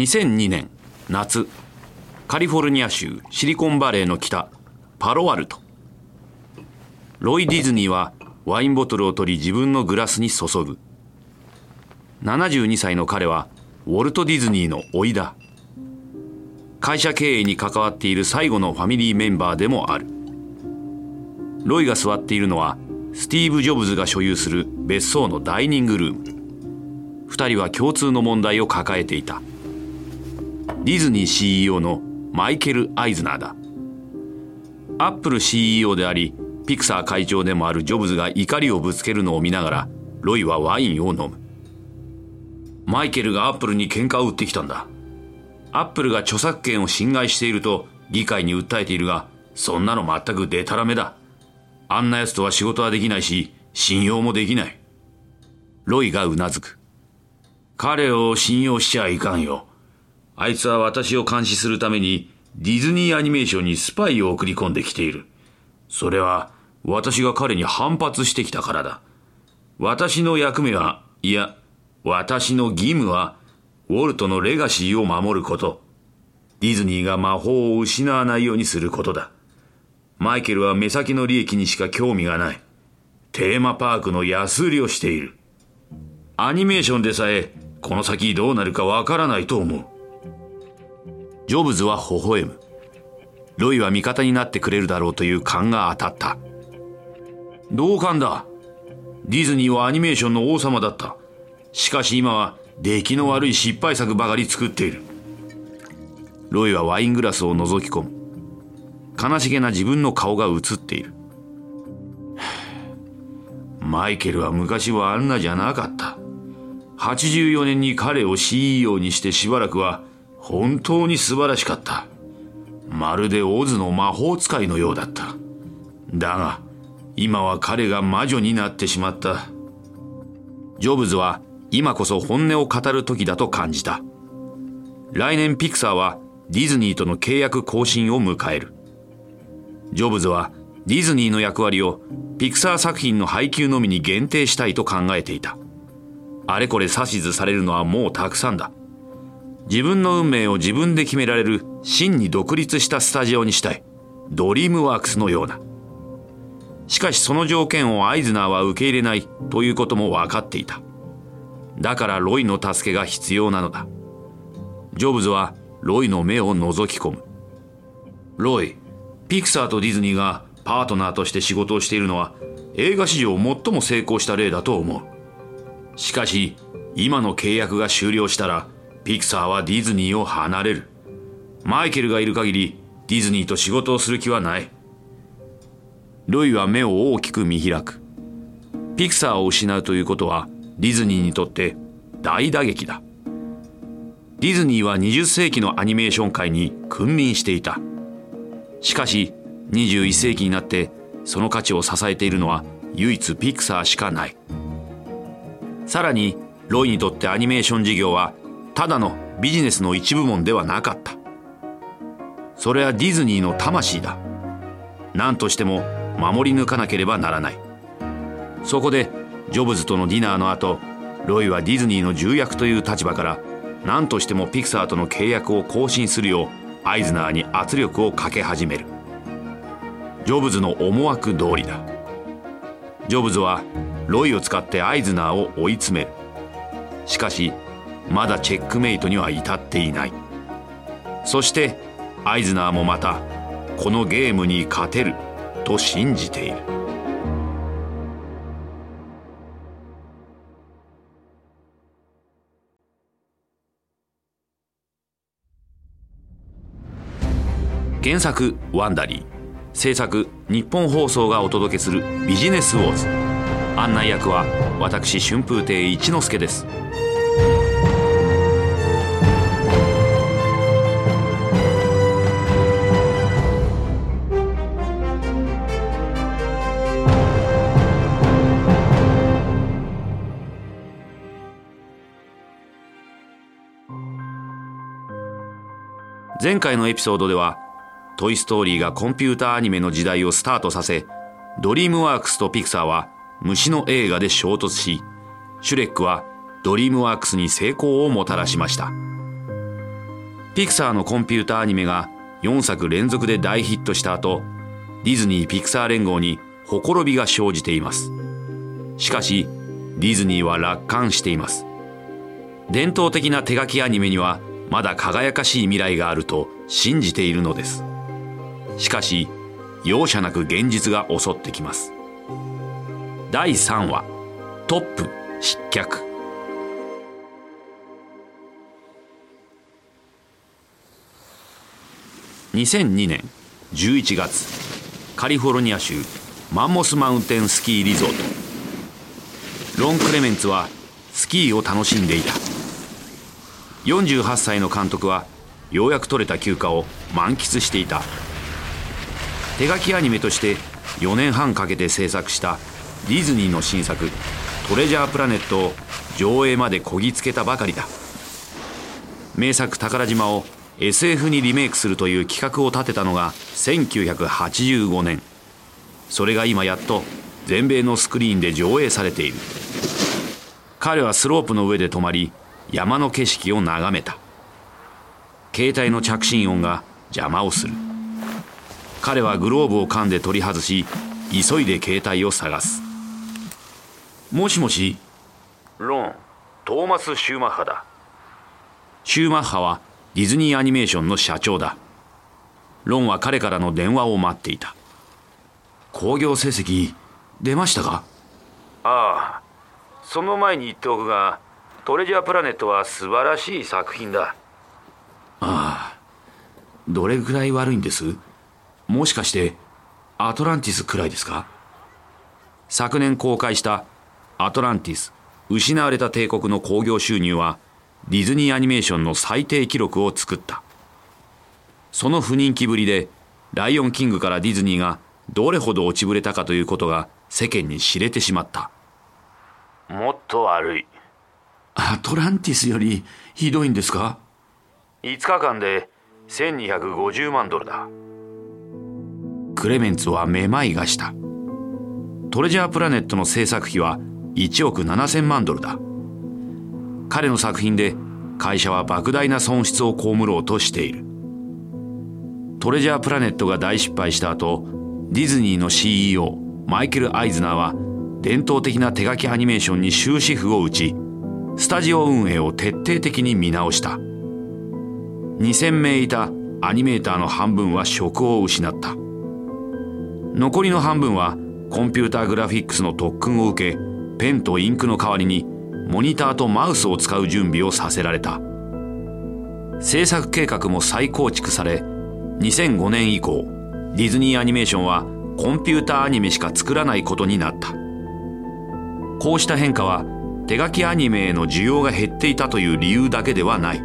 2002年夏。カリフォルニア州シリコンバレーの北パロアルト。ロイ・ディズニーはワインボトルを取り自分のグラスに注ぐ。72歳の彼はウォルト・ディズニーの甥だ。会社経営に関わっている最後のファミリーメンバーでもある。ロイが座っているのはスティーブ・ジョブズが所有する別荘のダイニングルーム。2人は共通の問題を抱えていた。ディズニー CEO のマイケル・アイズナーだ。アップル CEO でありピクサー会長でもあるジョブズが怒りをぶつけるのを見ながらロイはワインを飲む。マイケルがアップルに喧嘩を売ってきたんだ。アップルが著作権を侵害していると議会に訴えているがそんなの全くデタラメだ。あんな奴とは仕事はできないし信用もできない。ロイがうなずく。彼を信用しちゃいかんよ。あいつは私を監視するためにディズニーアニメーションにスパイを送り込んできている。それは私が彼に反発してきたからだ。私の役目は、いや、私の義務は、ウォルトのレガシーを守ること。ディズニーが魔法を失わないようにすることだ。マイケルは目先の利益にしか興味がない。テーマパークの安売りをしている。アニメーションでさえ、この先どうなるかわからないと思う。ジョブズは微笑む。ロイは味方になってくれるだろうという勘が当たった。同感だ。ディズニーはアニメーションの王様だった。しかし今は出来の悪い失敗作ばかり作っている。ロイはワイングラスを覗き込む。悲しげな自分の顔が映っている。マイケルは昔はあんなじゃなかった。84年に彼を CEO にしてしばらくは本当に素晴らしかった。まるでオズの魔法使いのようだった。だが、今は彼が魔女になってしまった。ジョブズは今こそ本音を語る時だと感じた。来年ピクサーはディズニーとの契約更新を迎える。ジョブズはディズニーの役割をピクサー作品の配給のみに限定したいと考えていた。あれこれ指図されるのはもうたくさんだ。自分の運命を自分で決められる真に独立したスタジオにしたい。ドリームワークスのような。しかしその条件をアイズナーは受け入れないということも分かっていた。だからロイの助けが必要なのだ。ジョブズはロイの目を覗き込む。ロイ、ピクサーとディズニーがパートナーとして仕事をしているのは映画史上最も成功した例だと思う。しかし、今の契約が終了したらピクサーはディズニーを離れる。マイケルがいる限りディズニーと仕事をする気はない。ロイは目を大きく見開く。ピクサーを失うということはディズニーにとって大打撃だ。ディズニーは20世紀のアニメーション界に君臨していた。しかし21世紀になってその価値を支えているのは唯一ピクサーしかない。さらにロイにとってアニメーション事業はただのビジネスの一部門ではなかった。それはディズニーの魂だ。何としても守り抜かなければならない。そこでジョブズとのディナーの後ロイはディズニーの重役という立場から何としてもピクサーとの契約を更新するようアイズナーに圧力をかけ始める。ジョブズの思惑通りだ。ジョブズはロイを使ってアイズナーを追い詰める。しかしまだチェックメイトには至っていない。そしてアイズナーもまたこのゲームに勝てると信じている。原作「ワンダリー」制作日本放送がお届けする「ビジネスウォーズ」案内役は私春風亭一之輔です。前回のエピソードでは、トイストーリーがコンピューターアニメの時代をスタートさせ、ドリームワークスとピクサーは虫の映画で衝突し、シュレックはドリームワークスに成功をもたらしました。ピクサーのコンピューターアニメが4作連続で大ヒットした後ディズニー・ピクサー連合にほころびが生じていますしかしディズニーは楽観しています伝統的な手書きアニメにはまだ輝かしい未来があると信じているのです。しかし容赦なく現実が襲ってきます。第3話トップ失脚。2002年11月カリフォルニア州マンモスマウンテンスキーリゾート。ロン・クレメンツはスキーを楽しんでいた。48歳の監督はようやく取れた休暇を満喫していた。手書きアニメとして4年半かけて制作したディズニーの新作「トレジャープラネット」を上映までこぎつけたばかりだ。名作「宝島」を SF にリメイクするという企画を立てたのが1985年。それが今やっと全米のスクリーンで上映されている。彼はスロープの上で止まり山の景色を眺めた。携帯の着信音が邪魔をする。彼はグローブを噛んで取り外し急いで携帯を探す。もしもし。ロントーマス・シューマッハだ。シューマッハはディズニーアニメーションの社長だ。ロンは彼からの電話を待っていた。興行成績出ましたか？ああその前に言っておくがトレジャープラネットは素晴らしい作品だ。ああ。どれぐらい悪いんです？もしかしてアトランティスくらいですか？昨年公開したアトランティス失われた帝国の興行収入はディズニーアニメーションの最低記録を作った。その不人気ぶりでライオンキングからディズニーがどれほど落ちぶれたかということが世間に知れてしまった。もっと悪いアトランティスよりひどいんですか？5日間で1250万ドルだ。クレメンツはめまいがした。トレジャープラネットの制作費は1億7000万ドルだ。彼の作品で会社は莫大な損失を被ろうとしている。トレジャープラネットが大失敗した後ディズニーの CEO マイケル・アイズナーは伝統的な手書きアニメーションに終止符を打ちスタジオ運営を徹底的に見直した。2000名いたアニメーターの半分は職を失った。残りの半分はコンピューターグラフィックスの特訓を受けペンとインクの代わりにモニターとマウスを使う準備をさせられた。制作計画も再構築され2005年以降ディズニーアニメーションはコンピューターアニメしか作らないことになった。こうした変化は手書きアニメへの需要が減っていたという理由だけではない。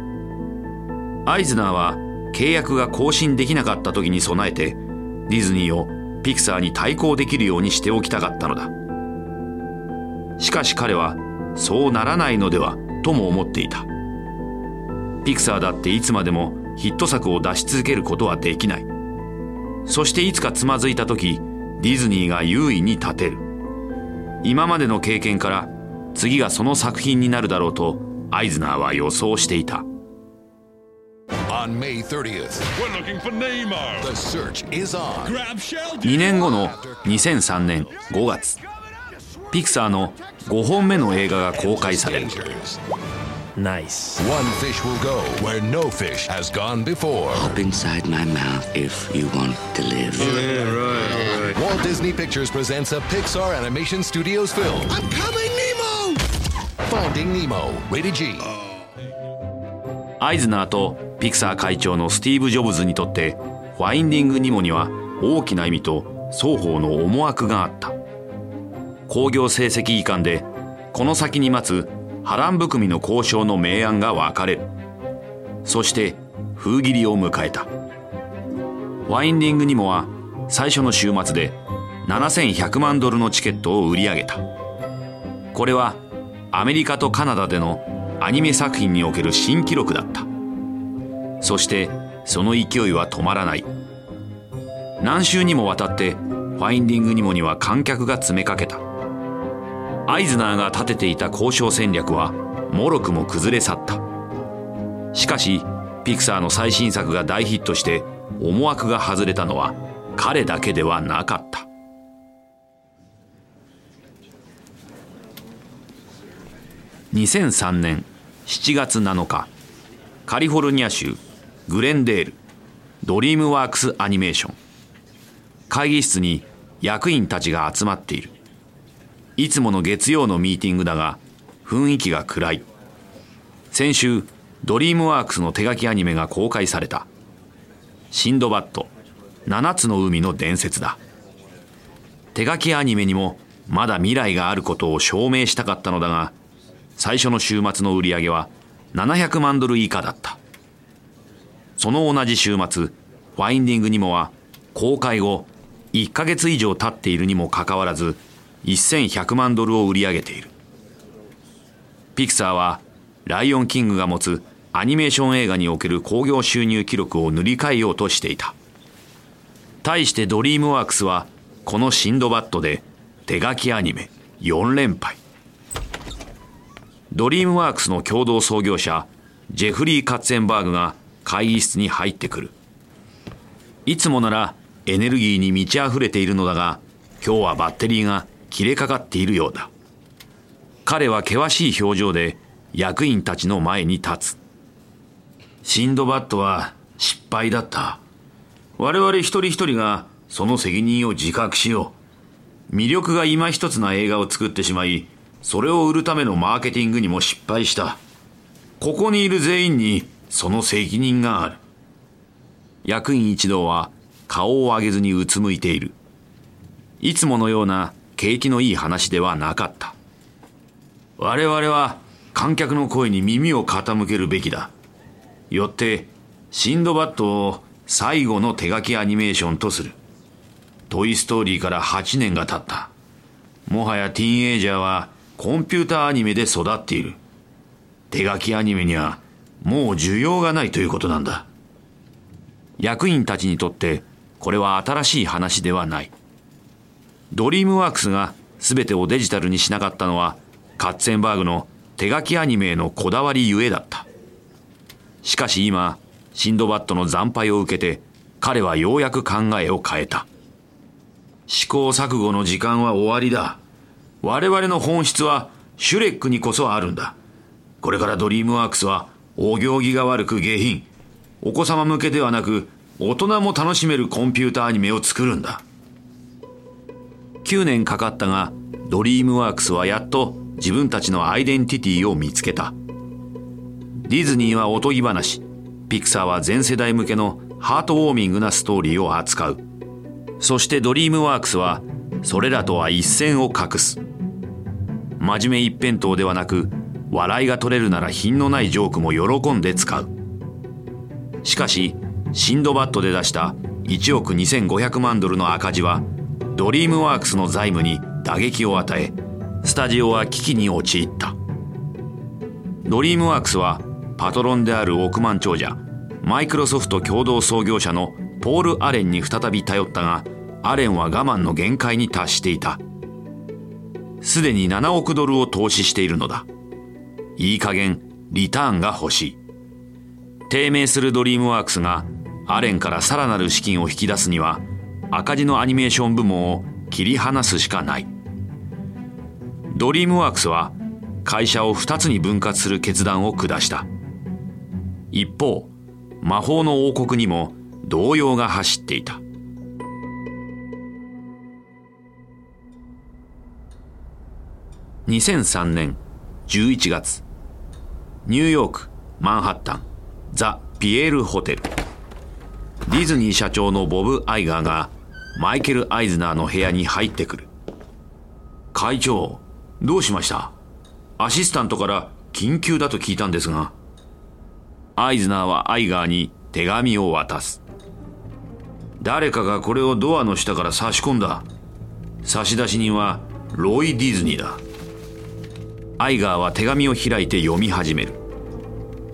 アイズナーは契約が更新できなかった時に備えてディズニーをピクサーに対抗できるようにしておきたかったのだ。しかし彼はそうならないのではとも思っていた。ピクサーだっていつまでもヒット作を出し続けることはできない。そしていつかつまずいた時ディズニーが優位に立てる。今までの経験から次がその作品になるだろうとアイズナーは予想していた On May 30th, We're looking for Neymar. the search is on. Grab Sheldon. 2年後の2003年5月ピクサーの5本目の映画が公開される Nice. One fish will go where no fish has gone before. Up inside my mouth if you want to live. Walt Disney Pictures presents a Pixar Animation Studios film. I'm coming! Finding Nemo, G. アイズナー。とピクサー会長のスティーブ・ジョブズにとってファインディング・ニモには大きな意味と双方の思惑があった。興行成績いかんでこの先に待つ波乱含みの交渉の明暗が分かれる。そして封切りを迎えた。ファインディング・ニモは最初の週末で7100万ドルのチケットを売り上げた。これはアメリカとカナダでのアニメ作品における新記録だった。そしてその勢いは止まらない。何週にもわたってファインディング・ニモには観客が詰めかけた。アイズナーが立てていた交渉戦略はもろくも崩れ去った。しかしピクサーの最新作が大ヒットして思惑が外れたのは彼だけではなかった。2003年7月7日カリフォルニア州グレンデールドリームワークスアニメーション。会議室に役員たちが集まっている。いつもの月曜のミーティングだが雰囲気が暗い。先週ドリームワークスの手書きアニメが公開された。シンドバッド7つの海の伝説だ。手書きアニメにもまだ未来があることを証明したかったのだが最初の週末の売り上げは700万ドル以下だった。その同じ週末ファインディング・ニモは公開後1ヶ月以上経っているにもかかわらず1100万ドルを売り上げている。ピクサーはライオンキングが持つアニメーション映画における興行収入記録を塗り替えようとしていた。対してドリームワークスはこのシンドバッドで手書きアニメ4連敗。ドリームワークスの共同創業者ジェフリー・カッツェンバーグが会議室に入ってくる。いつもならエネルギーに満ち溢れているのだが今日はバッテリーが切れかかっているようだ。彼は険しい表情で役員たちの前に立つ。シンドバッドは失敗だった。我々一人一人がその責任を自覚しよう。魅力が今一つな映画を作ってしまいそれを売るためのマーケティングにも失敗した。ここにいる全員にその責任がある。役員一同は顔を上げずにうつむいている。いつものような景気のいい話ではなかった。我々は観客の声に耳を傾けるべきだ。よってシンドバッドを最後の手書きアニメーションとする。トイストーリーから8年が経った。もはやティーンエイジャーはコンピューターアニメで育っている。手書きアニメにはもう需要がないということなんだ。役員たちにとってこれは新しい話ではない。ドリームワークスが全てをデジタルにしなかったのはカッツェンバーグの手書きアニメへのこだわりゆえだった。しかし今シンドバッドの惨敗を受けて彼はようやく考えを変えた。試行錯誤の時間は終わりだ。我々の本質はシュレックにこそあるんだ。これからドリームワークスはお行儀が悪く下品。お子様向けではなく大人も楽しめるコンピューターアニメを作るんだ。9年かかったがドリームワークスはやっと自分たちのアイデンティティを見つけた。ディズニーはおとぎ話。ピクサーは全世代向けのハートウォーミングなストーリーを扱う。そしてドリームワークスはそれらとは一線を画す。真面目一辺倒ではなく笑いが取れるなら品のないジョークも喜んで使う。しかしシンドバッドで出した1億2500万ドルの赤字はドリームワークスの財務に打撃を与えスタジオは危機に陥った。ドリームワークスはパトロンである億万長者マイクロソフト共同創業者のポール・アレンに再び頼ったがアレンは我慢の限界に達していた。すでに7億ドルを投資しているのだ。いい加減リターンが欲しい。低迷するドリームワークスがアレンからさらなる資金を引き出すには赤字のアニメーション部門を切り離すしかない。ドリームワークスは会社を2つに分割する決断を下した。一方魔法の王国にも動揺が走っていた。2003年11月。ニューヨークマンハッタンザ・ピエールホテル。ディズニー社長のボブ・アイガーがマイケル・アイズナーの部屋に入ってくる。会長どうしました？アシスタントから緊急だと聞いたんですがアイズナーはアイガーに手紙を渡す。誰かがこれをドアの下から差し込んだ。差出人はロイ・ディズニーだ。アイガーは手紙を開いて読み始める。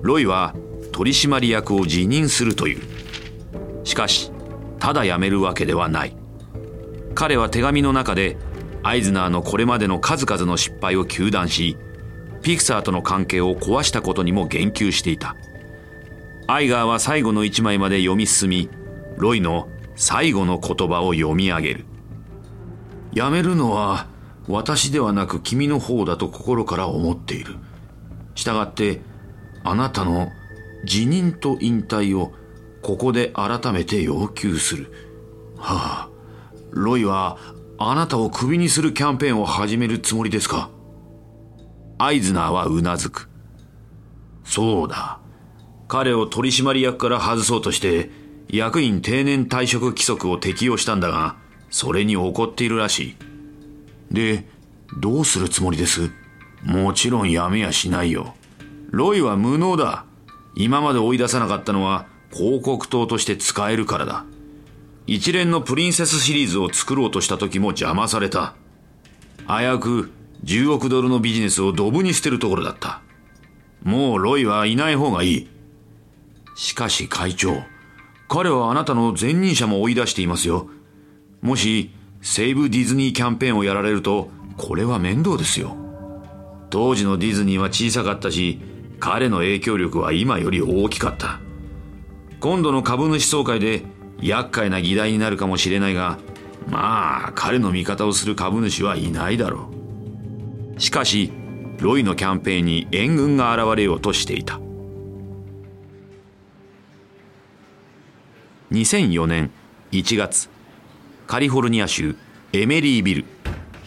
ロイは取締役を辞任するという。しかしただ辞めるわけではない。彼は手紙の中でアイズナーのこれまでの数々の失敗を糾弾しピクサーとの関係を壊したことにも言及していた。アイガーは最後の一枚まで読み進みロイの最後の言葉を読み上げる。やめるのは私ではなく君の方だと心から思っている。したがってあなたの辞任と引退をここで改めて要求する。はあロイはあなたをクビにするキャンペーンを始めるつもりですか？アイズナーはうなずく。そうだ。彼を取締役から外そうとして役員定年退職規則を適用したんだがそれに怒っているらしい。でどうするつもりです？もちろんやめやしないよ。ロイは無能だ。今まで追い出さなかったのは広告塔として使えるからだ。一連のプリンセスシリーズを作ろうとした時も邪魔された。危うく10億ドルのビジネスをドブに捨てるところだった。もうロイはいない方がいい。しかし会長、彼はあなたの前任者も追い出していますよ。もし、セーブディズニーキャンペーンをやられると、これは面倒ですよ。当時のディズニーは小さかったし、彼の影響力は今より大きかった。今度の株主総会で厄介な議題になるかもしれないが、まあ、彼の味方をする株主はいないだろう。しかし、ロイのキャンペーンに援軍が現れようとしていた。2004年1月カリフォルニア州エメリービル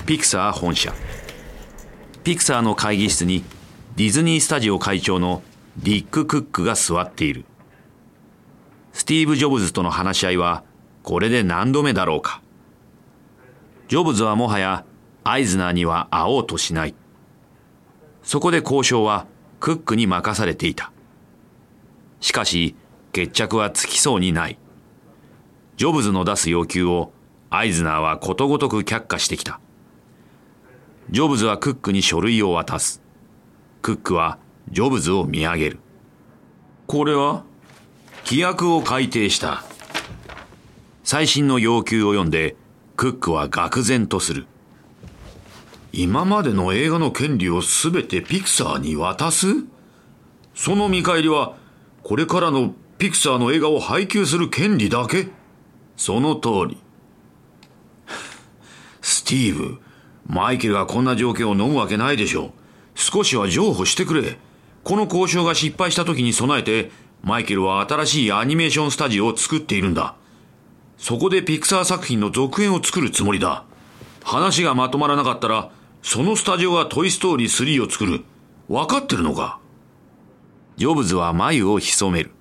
ピクサー本社。ピクサーの会議室にディズニースタジオ会長のディック・クックが座っている。スティーブ・ジョブズとの話し合いはこれで何度目だろうか。ジョブズはもはやアイズナーには会おうとしない。そこで交渉はクックに任されていた。しかし決着はつきそうにない。ジョブズの出す要求をアイズナーはことごとく却下してきた。ジョブズはクックに書類を渡す。クックはジョブズを見上げる。これは規約を改定した。最新の要求を読んで、クックは愕然とする。今までの映画の権利をすべてピクサーに渡す？その見返りは、これからのピクサーの映画を配給する権利だけ？その通り。スティーブ、マイケルがこんな条件を飲むわけないでしょう。少しは譲歩してくれ。この交渉が失敗した時に備えて、マイケルは新しいアニメーションスタジオを作っているんだ。そこでピクサー作品の続編を作るつもりだ。話がまとまらなかったら、そのスタジオがトイストーリー3を作る。分かってるのか？ジョブズは眉を潜める。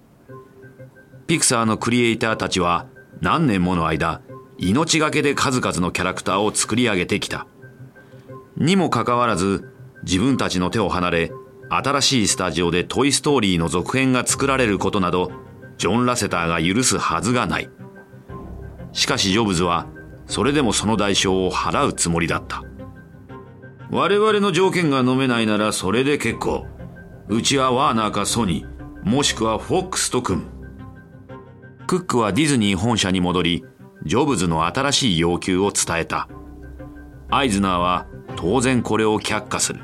ピクサーのクリエイターたちは、何年もの間、命がけで数々のキャラクターを作り上げてきた。にもかかわらず、自分たちの手を離れ、新しいスタジオでトイストーリーの続編が作られることなど、ジョン・ラセターが許すはずがない。しかしジョブズは、それでもその代償を払うつもりだった。我々の条件が飲めないならそれで結構。うちはワーナーかソニー、もしくはフォックスと組む。クックはディズニー本社に戻り、ジョブズの新しい要求を伝えた。アイズナーは当然これを却下する。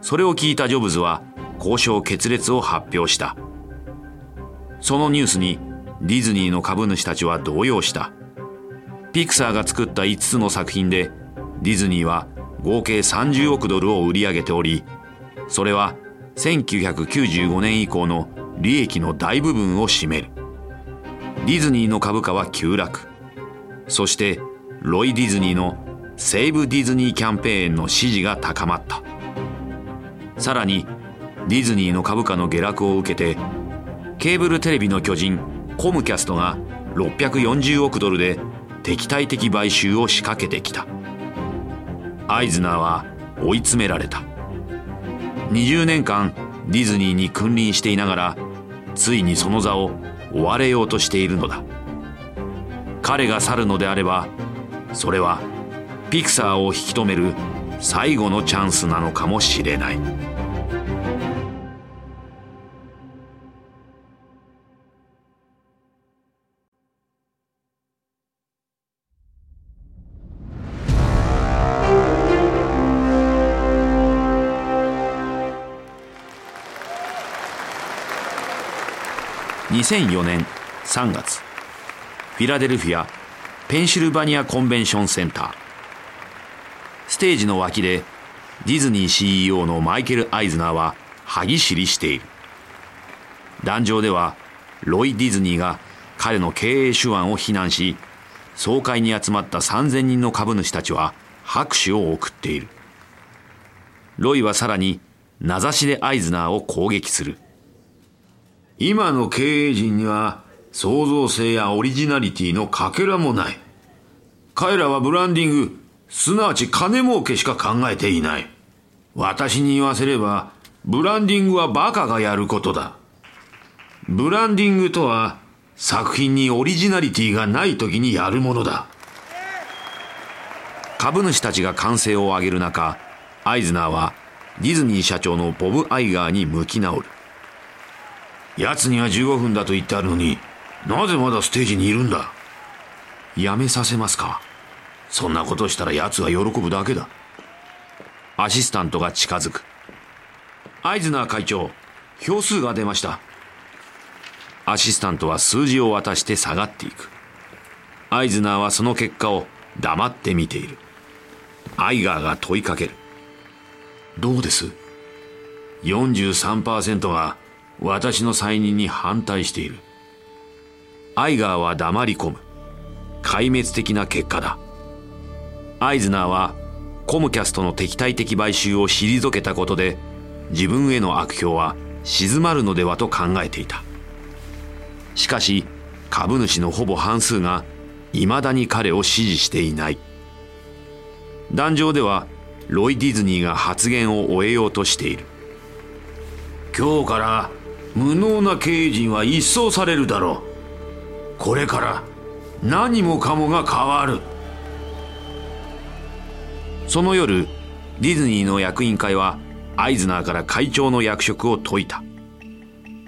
それを聞いたジョブズは交渉決裂を発表した。そのニュースにディズニーの株主たちは動揺した。ピクサーが作った5つの作品でディズニーは合計30億ドルを売り上げており、それは1995年以降の利益の大部分を占める。ディズニーの株価は急落。そしてロイ・ディズニーのセーブ・ディズニーキャンペーンの支持が高まった。さらにディズニーの株価の下落を受けてケーブルテレビの巨人コムキャストが640億ドルで敵対的買収を仕掛けてきた。アイズナーは追い詰められた。20年間ディズニーに君臨していながらついにその座を追われようとしているのだ彼が去るのであればそれはピクサーを引き止める最後のチャンスなのかもしれない。2004年3月フィラデルフィアペンシルバニアコンベンションセンター。ステージの脇でディズニー CEO のマイケル・アイズナーは歯ぎしりしている。壇上ではロイ・ディズニーが彼の経営手腕を非難し総会に集まった3000人の株主たちは拍手を送っている。ロイはさらに名指しでアイズナーを攻撃する。今の経営陣には創造性やオリジナリティのかけらもない。彼らはブランディングすなわち金儲けしか考えていない。私に言わせればブランディングはバカがやることだ。ブランディングとは作品にオリジナリティがない時にやるものだ。株主たちが歓声を上げる中アイズナーはディズニー社長のボブ・アイガーに向き直る。奴には15分だと言ってあるのになぜまだステージにいるんだ？やめさせますか？そんなことしたら奴は喜ぶだけだ。アシスタントが近づく。アイズナー会長票数が出ました。アシスタントは数字を渡して下がっていく。アイズナーはその結果を黙って見ている。アイガーが問いかける。どうです？43%が私の再任に反対している。アイガーは黙り込む。壊滅的な結果だ。アイズナーはコムキャストの敵対的買収を退けたことで自分への悪評は静まるのではと考えていた。しかし株主のほぼ半数が未だに彼を支持していない。壇上ではロイ・ディズニーが発言を終えようとしている。今日から無能な経営陣は一掃されるだろう。これから何もかもが変わる。その夜ディズニーの役員会はアイズナーから会長の役職を解いた。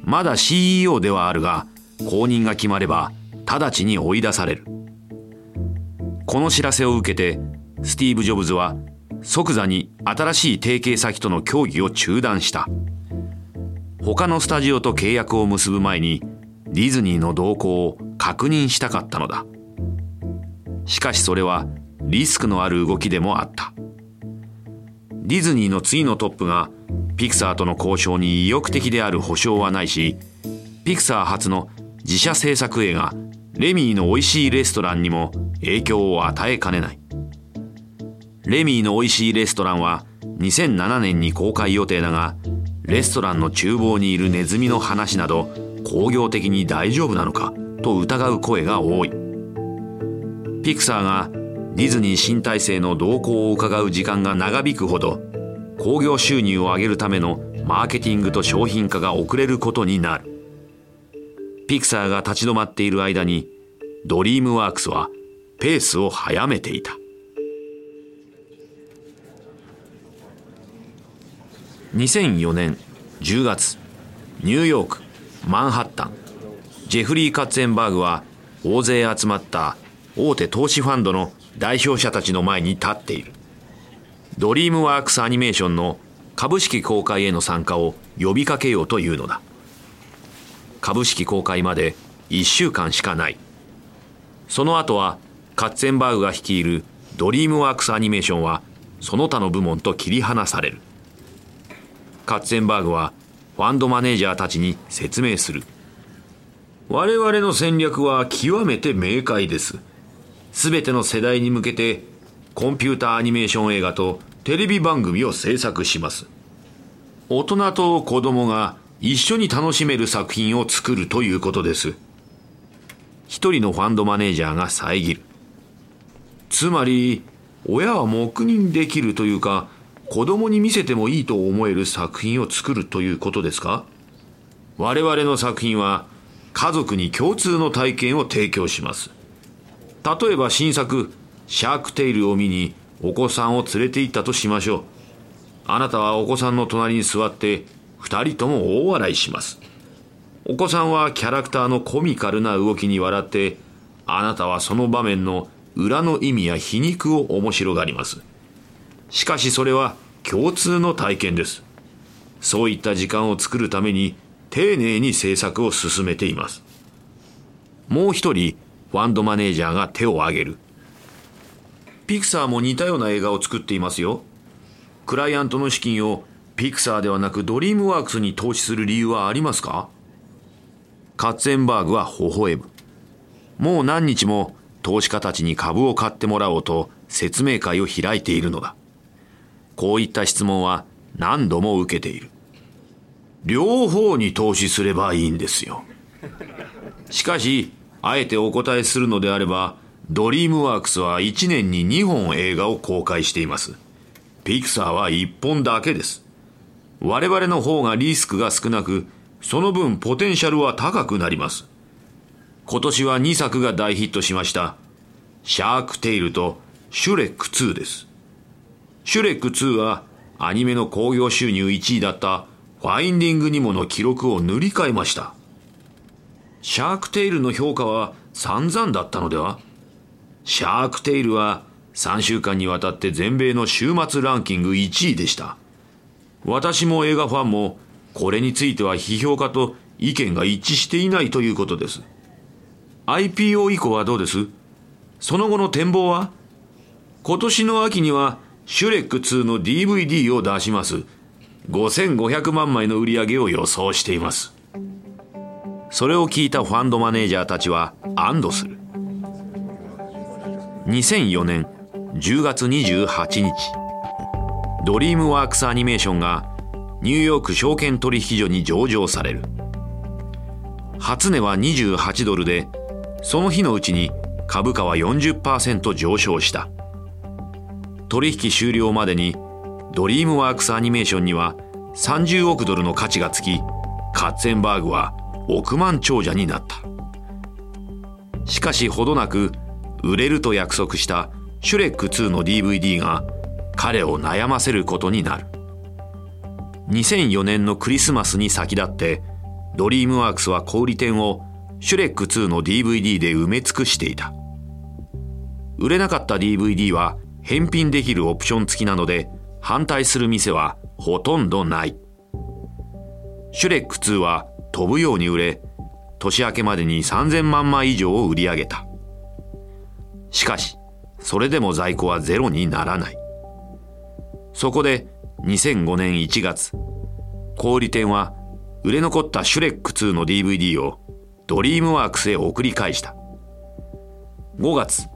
まだ CEO ではあるが後任が決まれば直ちに追い出される。この知らせを受けてスティーブ・ジョブズは即座に新しい提携先との協議を中断した。他のスタジオと契約を結ぶ前にディズニーの動向を確認したかったのだ。しかしそれはリスクのある動きでもあった。ディズニーの次のトップがピクサーとの交渉に意欲的である保証はないしピクサー初の自社制作映画レミーの美味しいレストランにも影響を与えかねない。レミーの美味しいレストランは2007年に公開予定だがレストランの厨房にいるネズミの話など工業的に大丈夫なのか？と疑う声が多い。ピクサーがディズニー新体制の動向を伺う時間が長引くほど興行収入を上げるためのマーケティングと商品化が遅れることになる。ピクサーが立ち止まっている間にドリームワークスはペースを速めていた。2004年10月ニューヨークマンハッタン。ジェフリー・カッツェンバーグは大勢集まった大手投資ファンドの代表者たちの前に立っている。ドリームワークスアニメーションの株式公開への参加を呼びかけようというのだ。株式公開まで1週間しかない。その後はカッツェンバーグが率いるドリームワークスアニメーションはその他の部門と切り離される。カッツェンバーグはファンドマネージャーたちに説明する。我々の戦略は極めて明快です。全ての世代に向けてコンピューターアニメーション映画とテレビ番組を制作します。大人と子供が一緒に楽しめる作品を作るということです。一人のファンドマネージャーが遮る。つまり親は黙認できるというか子供に見せてもいいと思える作品を作るということですか？我々の作品は家族に共通の体験を提供します。例えば新作シャークテイルを見にお子さんを連れて行ったとしましょう。あなたはお子さんの隣に座って二人とも大笑いします。お子さんはキャラクターのコミカルな動きに笑ってあなたはその場面の裏の意味や皮肉を面白がります。しかしそれは共通の体験です。そういった時間を作るために丁寧に制作を進めています。もう一人ファンドマネージャーが手を挙げる。ピクサーも似たような映画を作っていますよ。クライアントの資金をピクサーではなくドリームワークスに投資する理由はありますか？カッツェンバーグは微笑む。もう何日も投資家たちに株を買ってもらおうと説明会を開いているのだ。こういった質問は何度も受けている。両方に投資すればいいんですよ。しかしあえてお答えするのであればドリームワークスは1年に2本映画を公開しています。ピクサーは1本だけです。我々の方がリスクが少なくその分ポテンシャルは高くなります。今年は2作が大ヒットしました。シャークテイルとシュレック2です。シュレック2はアニメの興行収入1位だったファインディングニモの記録を塗り替えました。シャークテイルの評価は散々だったのでは？シャークテイルは3週間にわたって全米の週末ランキング1位でした。私も映画ファンもこれについては批評家と意見が一致していないということです。IPO 以降はどうです？その後の展望は？今年の秋にはシュレック2の DVD を出します。5500万枚の売り上げを予想しています。それを聞いたファンドマネージャーたちは安堵する。2004年10月28日ドリームワークスアニメーションがニューヨーク証券取引所に上場される。初値は28ドルでその日のうちに株価は40%上昇した。取引終了までにドリームワークスアニメーションには30億ドルの価値がつきカッツェンバーグは億万長者になった。しかしほどなく売れると約束したシュレック2の DVD が彼を悩ませることになる。2004年のクリスマスに先立ってドリームワークスは小売店をシュレック2の DVD で埋め尽くしていた。売れなかった DVD は返品できるオプション付きなので反対する店はほとんどない。シュレック2は飛ぶように売れ年明けまでに3000万枚以上を売り上げた。しかしそれでも在庫はゼロにならない。そこで2005年1月小売店は売れ残ったシュレック2の DVD をドリームワークスへ送り返した。5月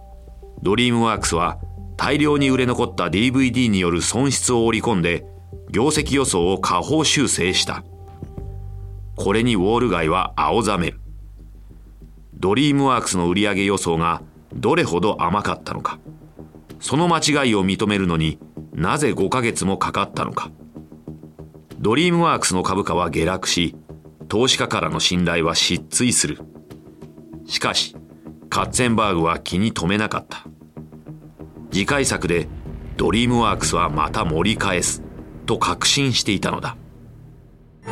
ドリームワークスは大量に売れ残った DVD による損失を織り込んで業績予想を下方修正した。これにウォール街は青ざめる。ドリームワークスの売上予想がどれほど甘かったのか。その間違いを認めるのになぜ5ヶ月もかかったのか。ドリームワークスの株価は下落し投資家からの信頼は失墜する。しかしカッツェンバーグは気に留めなかった。次回作でドリームワークスはまた盛り返すと確信していたのだ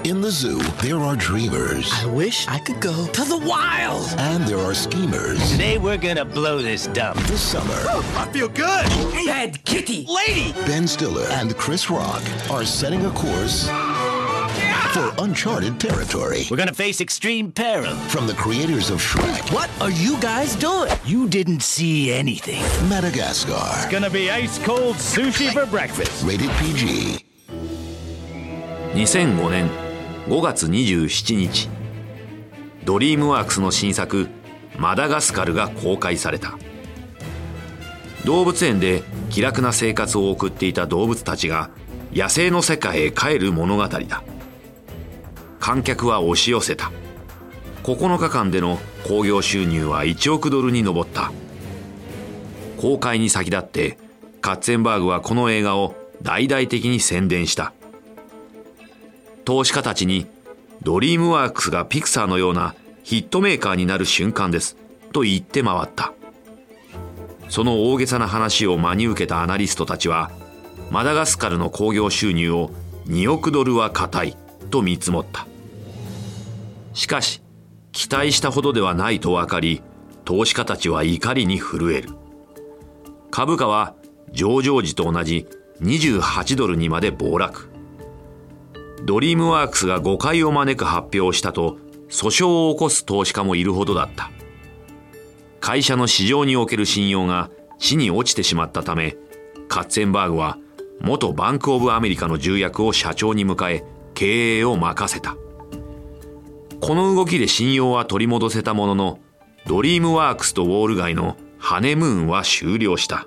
In the zoo, there are dreamers. I wish I could go to the wild. And there are schemers. Today we're gonna blow this dump. This summer, I feel good. Bad kitty. Lady. Ben Stiller and Chris Rock are setting a course for uncharted territory. We're gonna face extreme peril. From the creators of Shrek, What are you guys doing? You didn't see anything. Madagascar, Gonna be ice cold sushi for breakfast. rated PG. 2005年5月27日ドリームワークスの新作「マダガスカル」が公開された動物園で気楽な生活を送っていた動物たちが野生の世界へ帰る物語だ観客は押し寄せた。9日間での興行収入は1億ドルに上った。公開に先立ってカッツェンバーグはこの映画を大々的に宣伝した。投資家たちにドリームワークスがピクサーのようなヒットメーカーになる瞬間ですと言って回った。その大げさな話を真に受けたアナリストたちはマダガスカルの興行収入を2億ドルは堅いと見積もった。しかし期待したほどではないと分かり投資家たちは怒りに震える。株価は上場時と同じ28ドルにまで暴落。ドリームワークスが誤解を招く発表をしたと訴訟を起こす投資家もいるほどだった。会社の市場における信用が地に落ちてしまったためカッツェンバーグは元バンク・オブ・アメリカの重役を社長に迎え経営を任せた。この動きで信用は取り戻せたもののドリームワークスとウォール街のハネムーンは終了した。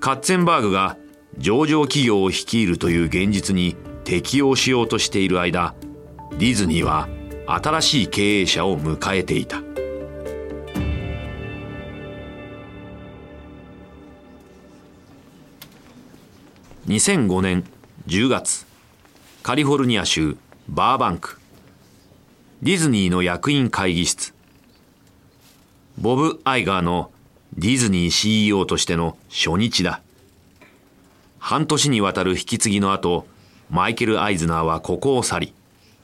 カッツェンバーグが上場企業を率いるという現実に適応しようとしている間ディズニーは新しい経営者を迎えていた。2005年10月カリフォルニア州バーバンク。ディズニーの役員会議室。ボブ・アイガーのディズニー CEO としての初日だ。半年にわたる引き継ぎの後マイケル・アイズナーはここを去り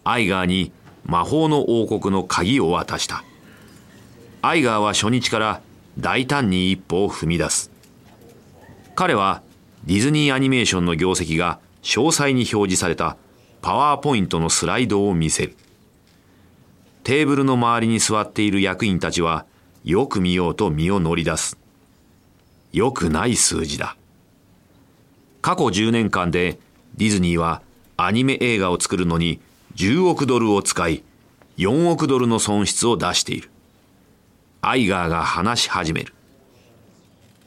アイガーに魔法の王国の鍵を渡した。アイガーは初日から大胆に一歩を踏み出す。彼はディズニーアニメーションの業績が詳細に表示されたパワーポイントのスライドを見せる。テーブルの周りに座っている役員たちはよく見ようと身を乗り出す。良くない数字だ。過去10年間でディズニーはアニメ映画を作るのに10億ドルを使い4億ドルの損失を出している。アイガーが話し始める。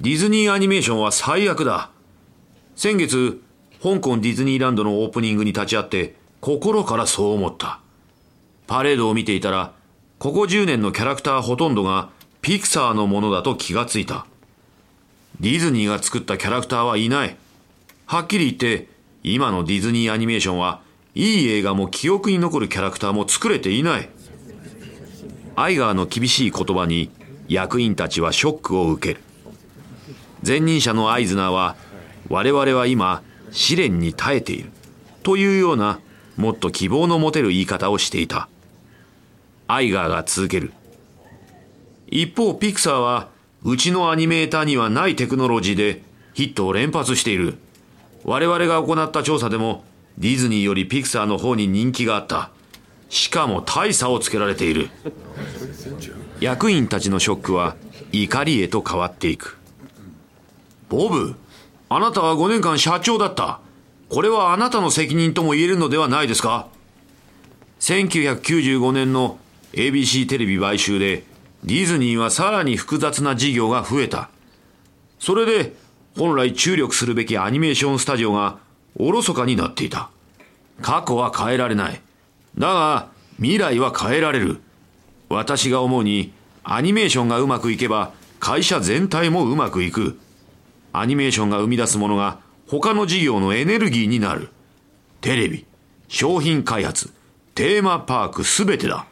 ディズニーアニメーションは最悪だ。先月、香港ディズニーランドのオープニングに立ち会って心からそう思った。パレードを見ていたら、ここ10年のキャラクターほとんどがピクサーのものだと気がついた。ディズニーが作ったキャラクターはいない。はっきり言って、今のディズニーアニメーションは、いい映画も記憶に残るキャラクターも作れていない。アイガーの厳しい言葉に役員たちはショックを受ける。前任者のアイズナーは我々は今試練に耐えているというようなもっと希望の持てる言い方をしていたアイガーが続ける。一方ピクサーはうちのアニメーターにはないテクノロジーでヒットを連発している。我々が行った調査でもディズニーよりピクサーの方に人気があった。しかも大差をつけられている。役員たちのショックは怒りへと変わっていく。ボブあなたは5年間社長だった。これはあなたの責任とも言えるのではないですか ?1995 年の ABC テレビ買収でディズニーはさらに複雑な事業が増えた。それで本来注力するべきアニメーションスタジオがおろそかになっていた。過去は変えられない。だが未来は変えられる。私が思うにアニメーションがうまくいけば会社全体もうまくいく。アニメーションが生み出すものが他の事業のエネルギーになる。テレビ、商品開発、テーマパークすべてだ。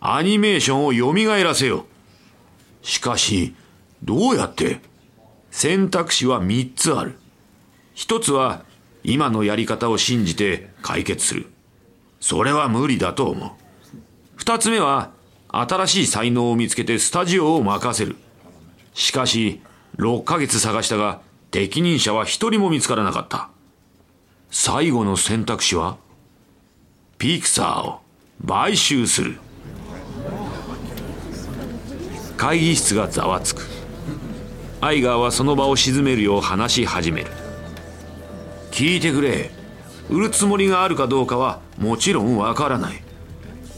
アニメーションを蘇らせよ。しかし、どうやって？選択肢は3つある。一つは、今のやり方を信じて解決する。それは無理だと思う。二つ目は、新しい才能を見つけてスタジオを任せる。しかし、6ヶ月探したが、適任者は一人も見つからなかった。最後の選択肢は、ピクサーを買収する。会議室がざわつく。アイガーはその場を鎮めるよう話し始める。聞いてくれ。売るつもりがあるかどうかはもちろんわからない。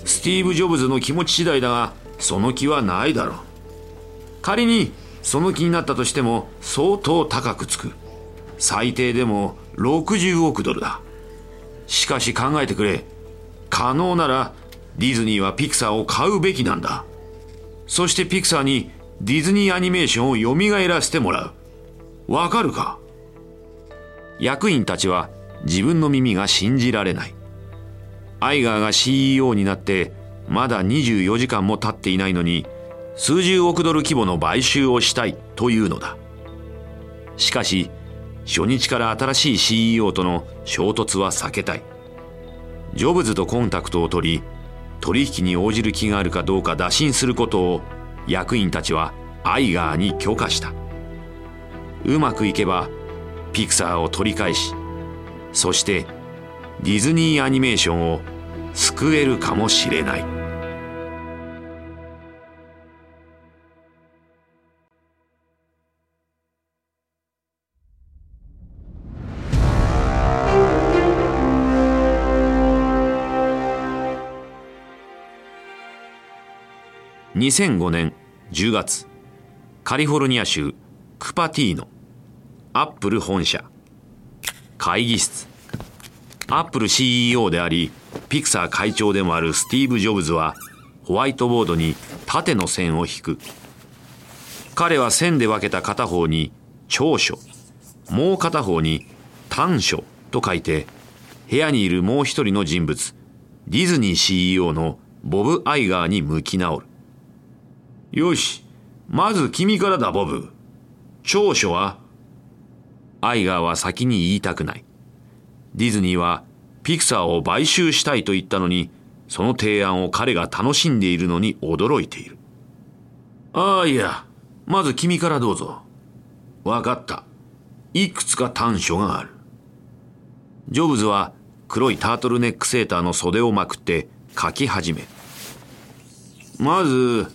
スティーブ・ジョブズの気持ち次第だが、その気はないだろう。仮にその気になったとしても相当高くつく最低でも60億ドルだしかし考えてくれ可能ならディズニーはピクサーを買うべきなんだそしてピクサーにディズニーアニメーションを蘇らせてもらう。わかるか？役員たちは自分の耳が信じられない。アイガーが CEO になってまだ24時間も経っていないのに数十億ドル規模の買収をしたいというのだ。しかし初日から新しい CEO との衝突は避けたい。ジョブズとコンタクトを取り取引に応じる気があるかどうか打診することを役員たちはアイガーに許可した。うまくいけばピクサーを取り返しそしてディズニーアニメーションを救えるかもしれない。2005年10月カリフォルニア州クパティーノアップル本社会議室。アップル CEO でありピクサー会長でもあるスティーブ・ジョブズはホワイトボードに縦の線を引く。彼は線で分けた片方に長所もう片方に短所と書いて部屋にいるもう一人の人物ディズニー CEO のボブ・アイガーに向き直る。よしまず君からだボブ長所はアイガーは先に言いたくないディズニーはピクサーを買収したいと言ったのに、その提案を彼が楽しんでいるのに驚いている。ああ、いや、まず君からどうぞ。わかった。いくつか短所がある。ジョブズは黒いタートルネックセーターの袖をまくって書き始める。まず、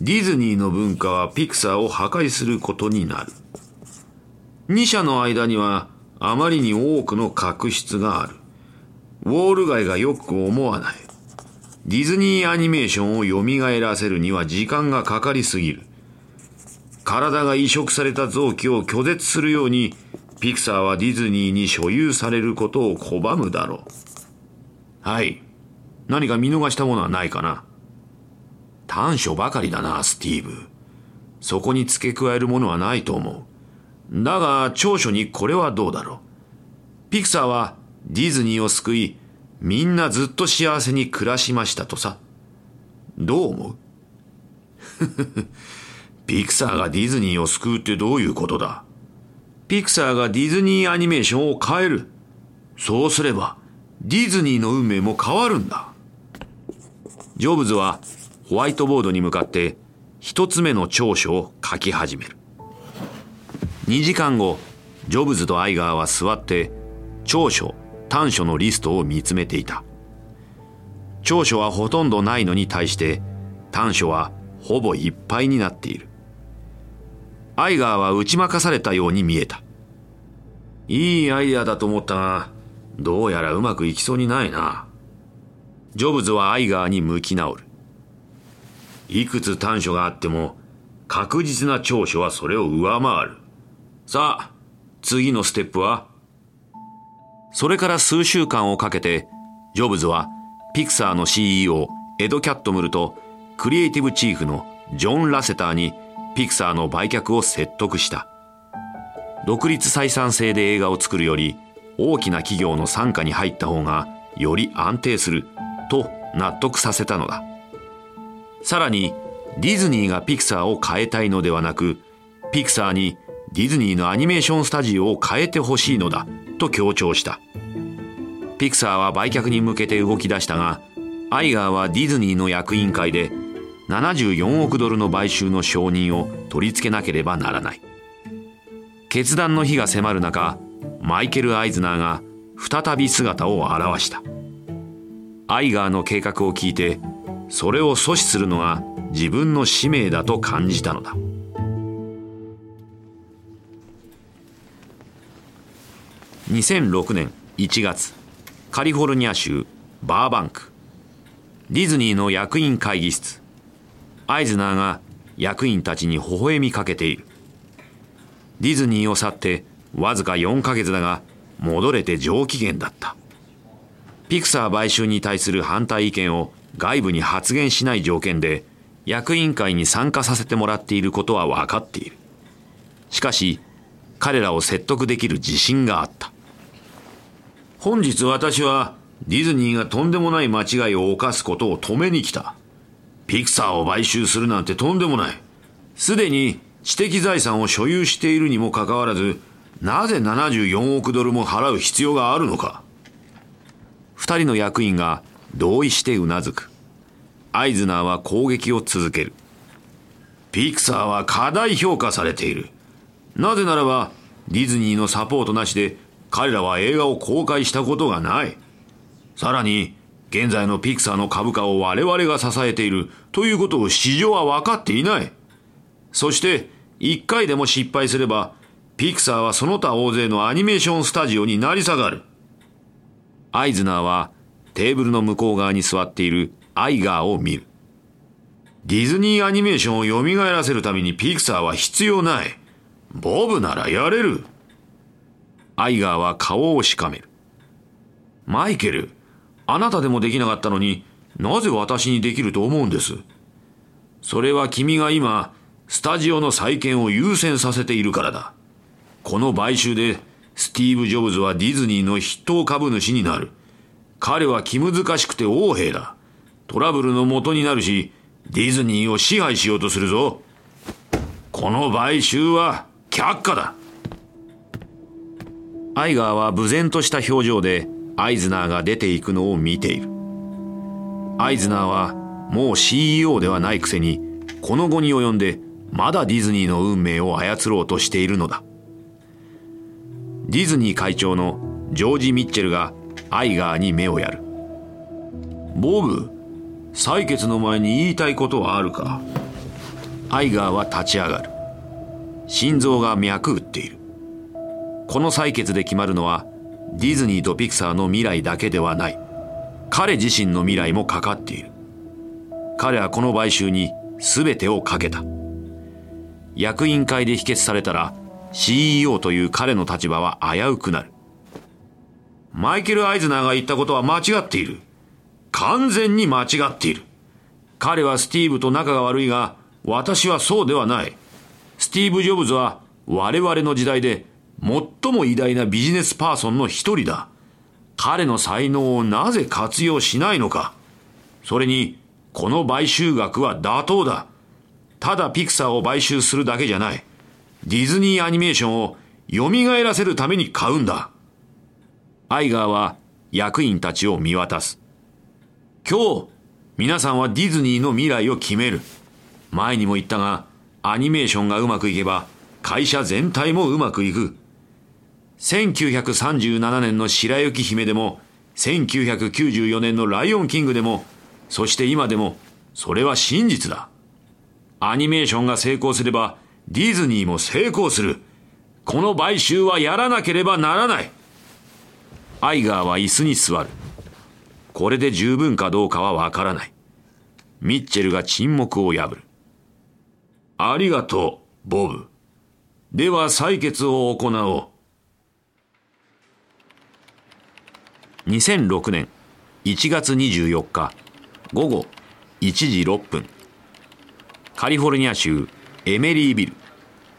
ディズニーの文化はピクサーを破壊することになる。二者の間にはあまりに多くの確執がある。ウォール街がよく思わない。ディズニーアニメーションを蘇らせるには時間がかかりすぎる。体が移植された臓器を拒絶するように、ピクサーはディズニーに所有されることを拒むだろう。はい。何か見逃したものはないかな。短所ばかりだな、スティーブ。そこに付け加えるものはないと思う。だが、長所にこれはどうだろう。ピクサーはディズニーを救い、みんなずっと幸せに暮らしましたとさ。どう思う？ピクサーがディズニーを救うってどういうことだ？ピクサーがディズニーアニメーションを変える。そうすれば、ディズニーの運命も変わるんだ。ジョブズはホワイトボードに向かって一つ目の長所を書き始める。2時間後、ジョブズとアイガーは座って長所、短所のリストを見つめていた。長所はほとんどないのに対して短所はほぼいっぱいになっている。アイガーは打ち負かされたように見えた。いいアイデアだと思ったが、どうやらうまくいきそうにないな。ジョブズはアイガーに向き直る。いくつ短所があっても、確実な長所はそれを上回る。さあ、次のステップは？それから数週間をかけて、ジョブズはピクサーの CEO エド・キャットムルとクリエイティブチーフのジョン・ラセターにピクサーの売却を説得した。独立採算制で映画を作るより大きな企業の傘下に入った方がより安定すると納得させたのだ。さらにディズニーがピクサーを変えたいのではなくピクサーにディズニーのアニメーションスタジオを変えてほしいのだと強調した。ピクサーは売却に向けて動き出したがアイガーはディズニーの役員会で74億ドルの買収の承認を取り付けなければならない。決断の日が迫る中マイケル・アイズナーが再び姿を現した。アイガーの計画を聞いてそれを阻止するのが自分の使命だと感じたのだ。2006年1月カリフォルニア州バーバンク。ディズニーの役員会議室。アイズナーが役員たちに微笑みかけている。ディズニーを去ってわずか4ヶ月だが戻れて上機嫌だった。ピクサー買収に対する反対意見を外部に発言しない条件で役員会に参加させてもらっていることは分かっているしかし彼らを説得できる自信があった本日私はディズニーがとんでもない間違いを犯すことを止めに来た。ピクサーを買収するなんてとんでもない。すでに知的財産を所有しているにもかかわらず、なぜ74億ドルも払う必要があるのか。二人の役員が同意してうなずく。アイズナーは攻撃を続ける。ピクサーは過大評価されている。なぜならば、ディズニーのサポートなしで彼らは映画を公開したことがない。さらに現在のピクサーの株価を我々が支えているということを市場は分かっていないそして一回でも失敗すればピクサーはその他大勢のアニメーションスタジオになり下がるアイズナーはテーブルの向こう側に座っているアイガーを見るディズニーアニメーションを蘇らせるためにピクサーは必要ない。ボブならやれる。アイガーは顔をしかめる。マイケル、あなたでもできなかったのになぜ私にできると思うんです？それは君が今、スタジオの再建を優先させているからだ。この買収で、スティーブ・ジョブズはディズニーの筆頭株主になる。彼は気難しくて横兵だ。トラブルの元になるし、ディズニーを支配しようとするぞ。この買収は却下だ。アイガーは無然とした表情でアイズナーが出ていくのを見ている。アイズナーはもう CEO ではないくせにこの後に及んでまだディズニーの運命を操ろうとしているのだ。ディズニー会長のジョージ・ミッチェルがアイガーに目をやる。ボブ、採決の前に言いたいことはあるか？アイガーは立ち上がる。心臓が脈打っている。この採決で決まるのはディズニーとピクサーの未来だけではない。彼自身の未来もかかっている。彼はこの買収に全てをかけた。役員会で否決されたら CEO という彼の立場は危うくなる。マイケル・アイズナーが言ったことは間違っている完全に間違っている。彼はスティーブと仲が悪いが、私はそうではない。スティーブ・ジョブズは我々の時代で最も偉大なビジネスパーソンの一人だ。彼の才能をなぜ活用しないのか。それに、この買収額は妥当だ。ただピクサーを買収するだけじゃない。ディズニーアニメーションを蘇らせるために買うんだ。アイガーは役員たちを見渡す。今日、皆さんはディズニーの未来を決める。前にも言ったが、アニメーションがうまくいけば、会社全体もうまくいく。1937年の白雪姫でも、1994年のライオンキングでも、そして今でも、それは真実だ。アニメーションが成功すれば、ディズニーも成功する。この買収はやらなければならない。アイガーは椅子に座る。これで十分かどうかはわからない。ミッチェルが沈黙を破る。ありがとう、ボブ。では採決を行おう。2006年1月24日午後1時6分カリフォルニア州エメリービル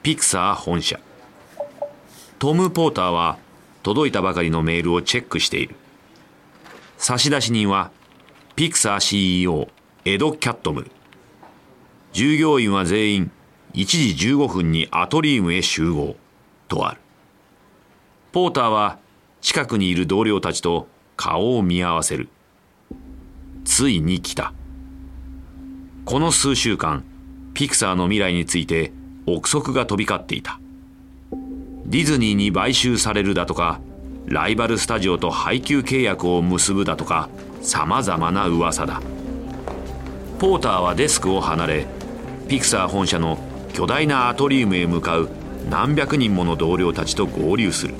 ピクサー本社トム・ポーターは届いたばかりのメールをチェックしている。差出人はピクサー CEO エド・キャットム。ル従業員は全員1時15分にアトリウムへ集合とある。ポーターは近くにいる同僚たちと顔を見合わせる。ついに来た。この数週間ピクサーの未来について憶測が飛び交っていた。ディズニーに買収されるだとかライバルスタジオと配給契約を結ぶだとかさまざまな噂だ。ポーターはデスクを離れピクサー本社の巨大なアトリウムへ向かう何百人もの同僚たちと合流する。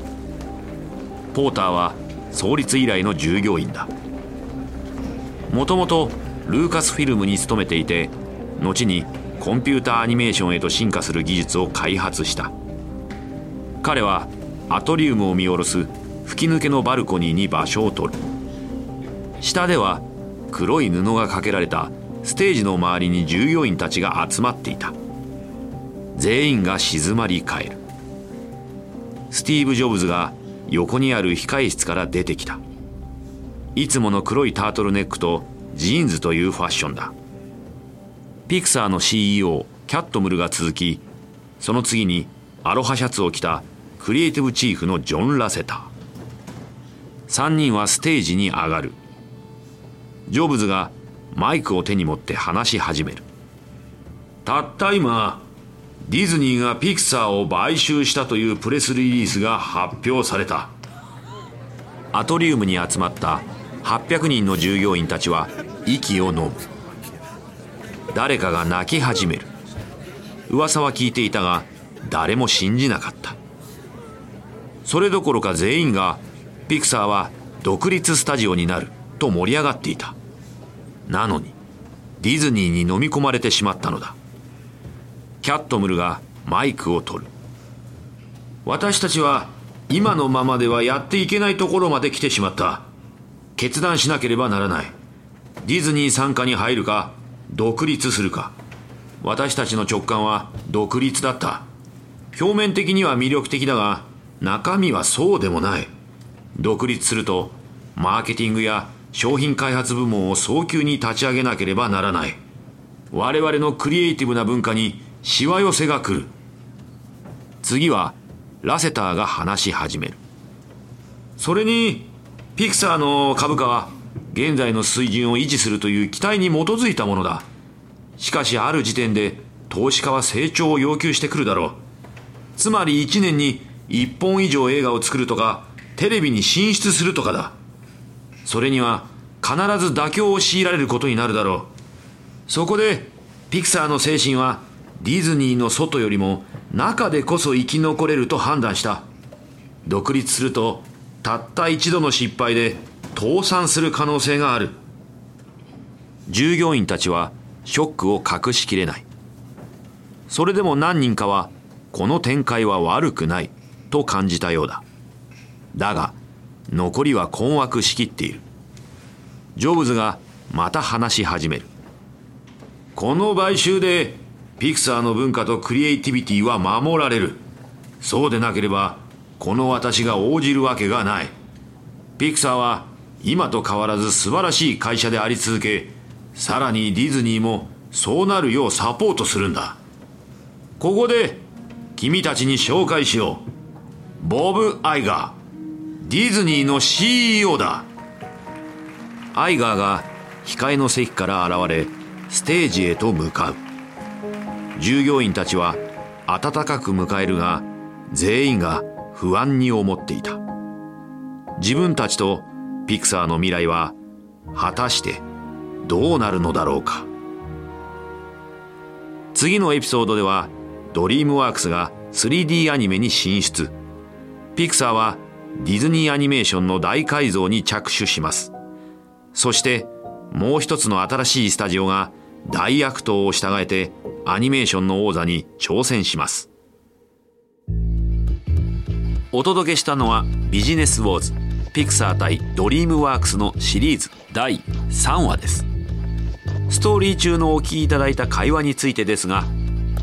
ポーターは創立以来の従業員だ。もともとルーカスフィルムに勤めていて後にコンピューターアニメーションへと進化する技術を開発した。彼はアトリウムを見下ろす吹き抜けのバルコニーに場所を取る。下では黒い布がかけられたステージの周りに従業員たちが集まっていた。全員が静まり返る。スティーブ・ジョブズが横にある控え室から出てきた。いつもの黒いタートルネックとジーンズというファッションだ。ピクサーの CEO キャットムルが続きその次にアロハシャツを着たクリエイティブチーフのジョン・ラセター。ー3人はステージに上がる。ジョブズがマイクを手に持って話し始める。たった今ディズニーがピクサーを買収したというプレスリリースが発表された。アトリウムに集まった800人の従業員たちは息を飲む。誰かが泣き始める。噂は聞いていたが誰も信じなかった。それどころか全員がピクサーは独立スタジオになると盛り上がっていた。なのにディズニーに飲み込まれてしまったのだ。キャットムルがマイクを取る。私たちは今のままではやっていけないところまで来てしまった。決断しなければならない。ディズニー傘下に入るか独立するか。私たちの直感は独立だった。表面的には魅力的だが中身はそうでもない。独立するとマーケティングや商品開発部門を早急に立ち上げなければならない。我々のクリエイティブな文化にしわ寄せが来る。次はラセターが話し始める。それにピクサーの株価は現在の水準を維持するという期待に基づいたものだ。しかしある時点で投資家は成長を要求してくるだろう。つまり1年に1本以上映画を作るとかテレビに進出するとかだ。それには必ず妥協を強いられることになるだろう。そこでピクサーの精神はディズニーの外よりも中でこそ生き残れると判断した。独立するとたった一度の失敗で倒産する可能性がある。従業員たちはショックを隠しきれない。それでも何人かはこの展開は悪くない。と感じたようだ。だが残りは困惑しきっている。ジョブズがまた話し始める。この買収でピクサーの文化とクリエイティビティは守られる。そうでなければこの私が応じるわけがない。ピクサーは今と変わらず素晴らしい会社であり続けさらにディズニーもそうなるようサポートするんだ。ここで君たちに紹介しよう。ボブ・アイガー。ディズニーの CEO だ。アイガーが控えの席から現れステージへと向かう。従業員たちは温かく迎えるが全員が不安に思っていた。自分たちとピクサーの未来は果たしてどうなるのだろうか。次のエピソードではドリームワークスが 3D アニメに進出。ピクサーはディズニーアニメーションの大改造に着手します。そしてもう一つの新しいスタジオが大悪党を従えてアニメーションの王座に挑戦します。お届けしたのはビジネスウォーズピクサー対ドリームワークスのシリーズ第3話です。ストーリー中のお聞きいただいた会話についてですが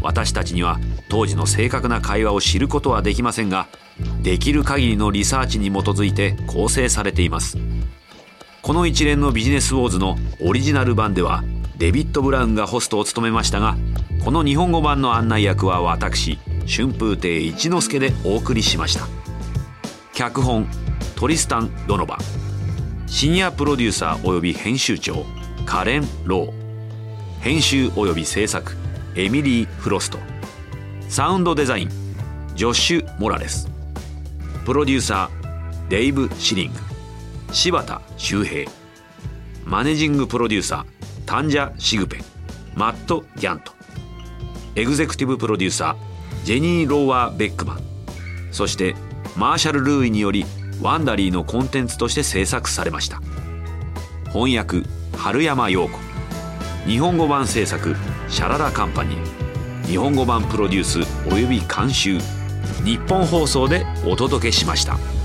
私たちには当時の正確な会話を知ることはできませんができる限りのリサーチに基づいて構成されています。この一連のビジネスウォーズのオリジナル版ではデビッド・ブラウンがホストを務めましたがこの日本語版の案内役は私春風亭一之輔でお送りしました。脚本トリスタン・ドノバ。シニアプロデューサー及び編集長カレン・ロー。編集及び制作エミリー・フロスト。サウンドデザインジョッシュ・モラレス。プロデューサーデイブ・シリング。柴田修平。マネジングプロデューサータンジャ・シグペン。マット・ギャント。エグゼクティブプロデューサージェニー・ローワー・ベックマン。そしてマーシャル・ルーイによりワンダリーのコンテンツとして制作されました。翻訳春山陽子。日本語版制作シャララカンパニー。日本語版プロデュースおよび監修。日本放送でお届けしました。